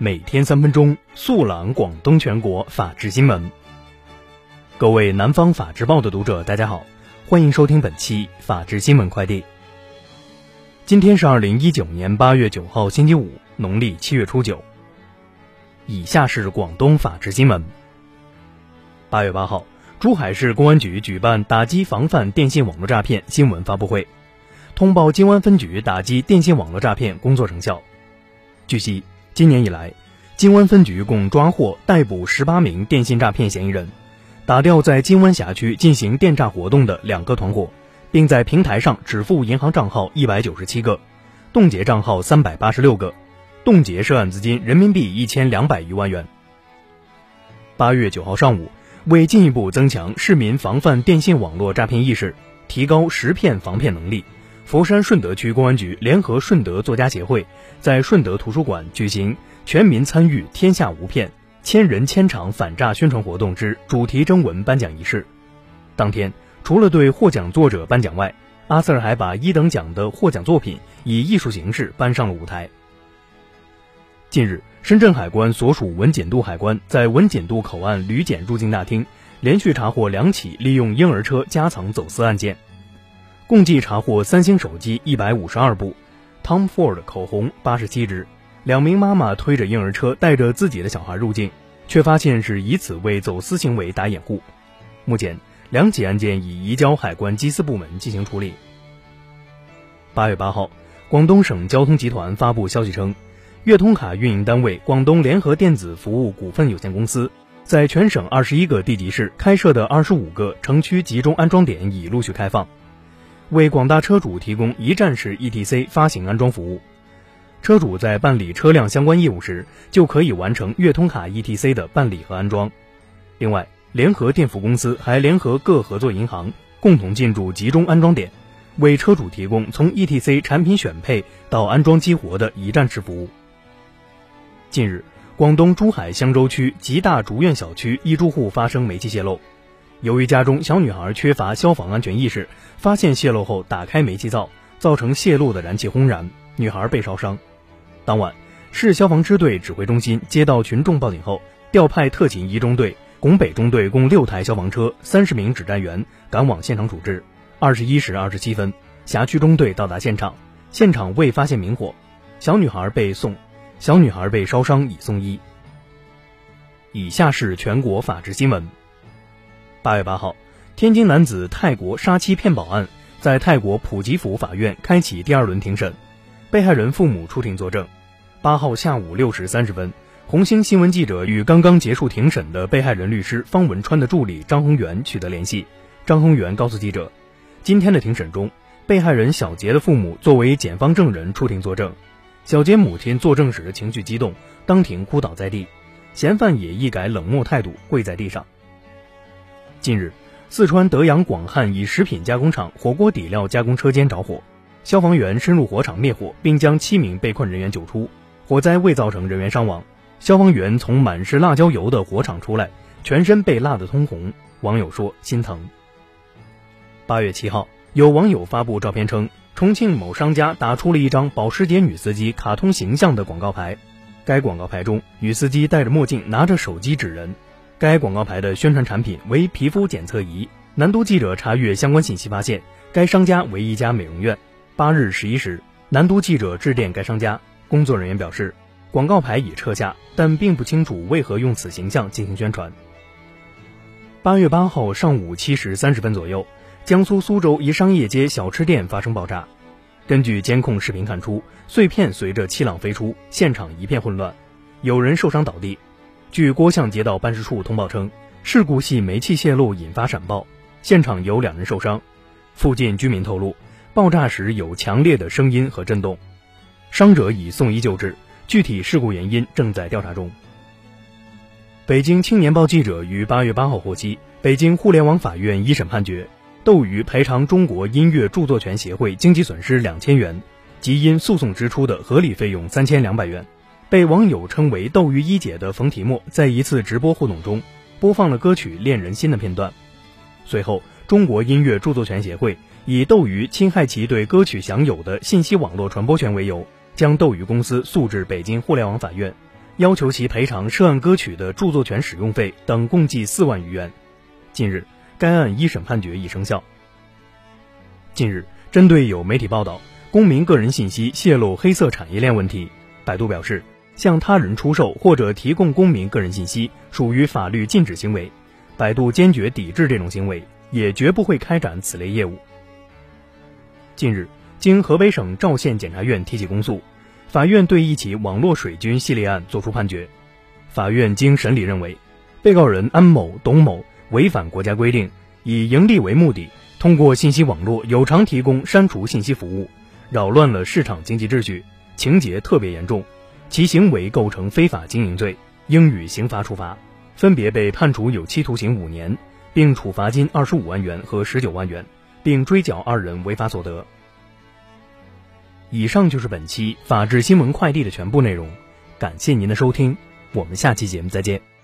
每天三分钟，速览广东全国法治新闻。各位南方法制报的读者，大家好，欢迎收听本期法治新闻快递。今天是二零一九年八月九号，星期五，农历七月初九。以下是广东法治新闻。八月八号，珠海市公安局举办打击防范电信网络诈骗新闻发布会，通报金湾分局打击电信网络诈骗工作成效。据悉，今年以来，金湾分局共抓获、逮捕十八名电信诈骗嫌疑人，打掉在金湾辖区进行电诈活动的两个团伙，并在平台上止付银行账号一百九十七个，冻结账号三百八十六个。冻结涉案资金人民币一千两百余万元。八月九号上午，为进一步增强市民防范电信网络诈骗意识，提高识骗防骗能力，佛山顺德区公安局联合顺德作家协会，在顺德图书馆举行“全民参与，天下无骗，千人千场反诈宣传活动”之主题征文颁奖仪式。当天，除了对获奖作者颁奖外，阿 Sir 还把一等奖的获奖作品以艺术形式搬上了舞台。近日，深圳海关所属文锦渡海关在文锦渡口岸旅检入境大厅连续查获两起利用婴儿车夹层走私案件，共计查获三星手机一百五十二部，Tom Ford 口红八十七支，两名妈妈推着婴儿车带着自己的小孩入境，却发现是以此为走私行为打掩护。目前，两起案件已移交海关缉私部门进行处理。八月八号，广东省交通集团发布消息称。粤通卡运营单位广东联合电子服务股份有限公司在全省二十一个地级市开设的二十五个城区集中安装点已陆续开放，为广大车主提供一站式 ETC 发行安装服务。车主在办理车辆相关业务时，就可以完成粤通卡 ETC 的办理和安装。另外，联合电服公司还联合各合作银行，共同进驻集中安装点，为车主提供从 ETC 产品选配到安装激活的一站式服务。近日，广东珠海香洲区吉大竹苑小区一住户发生煤气泄漏，由于家中小女孩缺乏消防安全意识，发现泄漏后打开煤气灶，造成泄漏的燃气轰燃，女孩被烧伤。当晚，市消防支队指挥中心接到群众报警后，调派特勤一中队、拱北中队共六台消防车、三十名指战员赶往现场处置。二十一时二十七分，辖区中队到达现场，现场未发现明火，小女孩被送。小女孩被烧伤，已送医。以下是全国法制新闻。八月八号，天津男子泰国杀妻骗保案在泰国普吉府法院开启第二轮庭审，被害人父母出庭作证。八号下午六时三十分，红星新闻记者与刚刚结束庭审的被害人律师方文川的助理张宏元取得联系。张宏元告诉记者，今天的庭审中，被害人小杰的父母作为检方证人出庭作证。小杰母亲作证时情绪激动，当庭哭倒在地，嫌犯也一改冷漠态度，跪在地上。近日，四川德阳广汉一食品加工厂火锅底料加工车间着火，消防员深入火场灭火，并将七名被困人员救出，火灾未造成人员伤亡。消防员从满是辣椒油的火场出来，全身被辣得通红，网友说心疼。八月七号，有网友发布照片称。重庆某商家打出了一张保时捷女司机卡通形象的广告牌，该广告牌中女司机戴着墨镜，拿着手机指人。该广告牌的宣传产品为皮肤检测仪。南都记者查阅相关信息发现，该商家为一家美容院。八日十一时，南都记者致电该商家，工作人员表示，广告牌已撤下，但并不清楚为何用此形象进行宣传。八月八号上午七时三十分左右。江苏苏州一商业街小吃店发生爆炸，根据监控视频看出，碎片随着气浪飞出，现场一片混乱，有人受伤倒地。据郭巷街道办事处通报称，事故系煤气泄漏引发闪爆，现场有两人受伤。附近居民透露，爆炸时有强烈的声音和震动，伤者已送医救治，具体事故原因正在调查中。北京青年报记者于八月八号获悉，北京互联网法院一审判决。斗鱼赔偿中国音乐著作权协会经济损失两千元，及因诉讼支出的合理费用三千两百元。被网友称为“斗鱼一姐”的冯提莫，在一次直播互动中播放了歌曲《恋人心》的片段。随后，中国音乐著作权协会以斗鱼侵害其对歌曲享有的信息网络传播权为由，将斗鱼公司诉至北京互联网法院，要求其赔偿涉案歌曲的著作权使用费等共计四万余元。近日，该案一审判决已生效。近日，针对有媒体报道公民个人信息泄露黑色产业链问题，百度表示，向他人出售或者提供公民个人信息属于法律禁止行为，百度坚决抵制这种行为，也绝不会开展此类业务。近日，经河北省赵县检察院提起公诉。法院对一起网络水军系列案作出判决。法院经审理认为，被告人安某、董某违反国家规定，以盈利为目的，通过信息网络有偿提供删除信息服务，扰乱了市场经济秩序，情节特别严重，其行为构成非法经营罪，应予刑罚处罚，分别被判处有期徒刑五年，并处罚金二十五万元和十九万元，并追缴二人违法所得。以上就是本期法治新闻快递的全部内容，感谢您的收听，我们下期节目再见。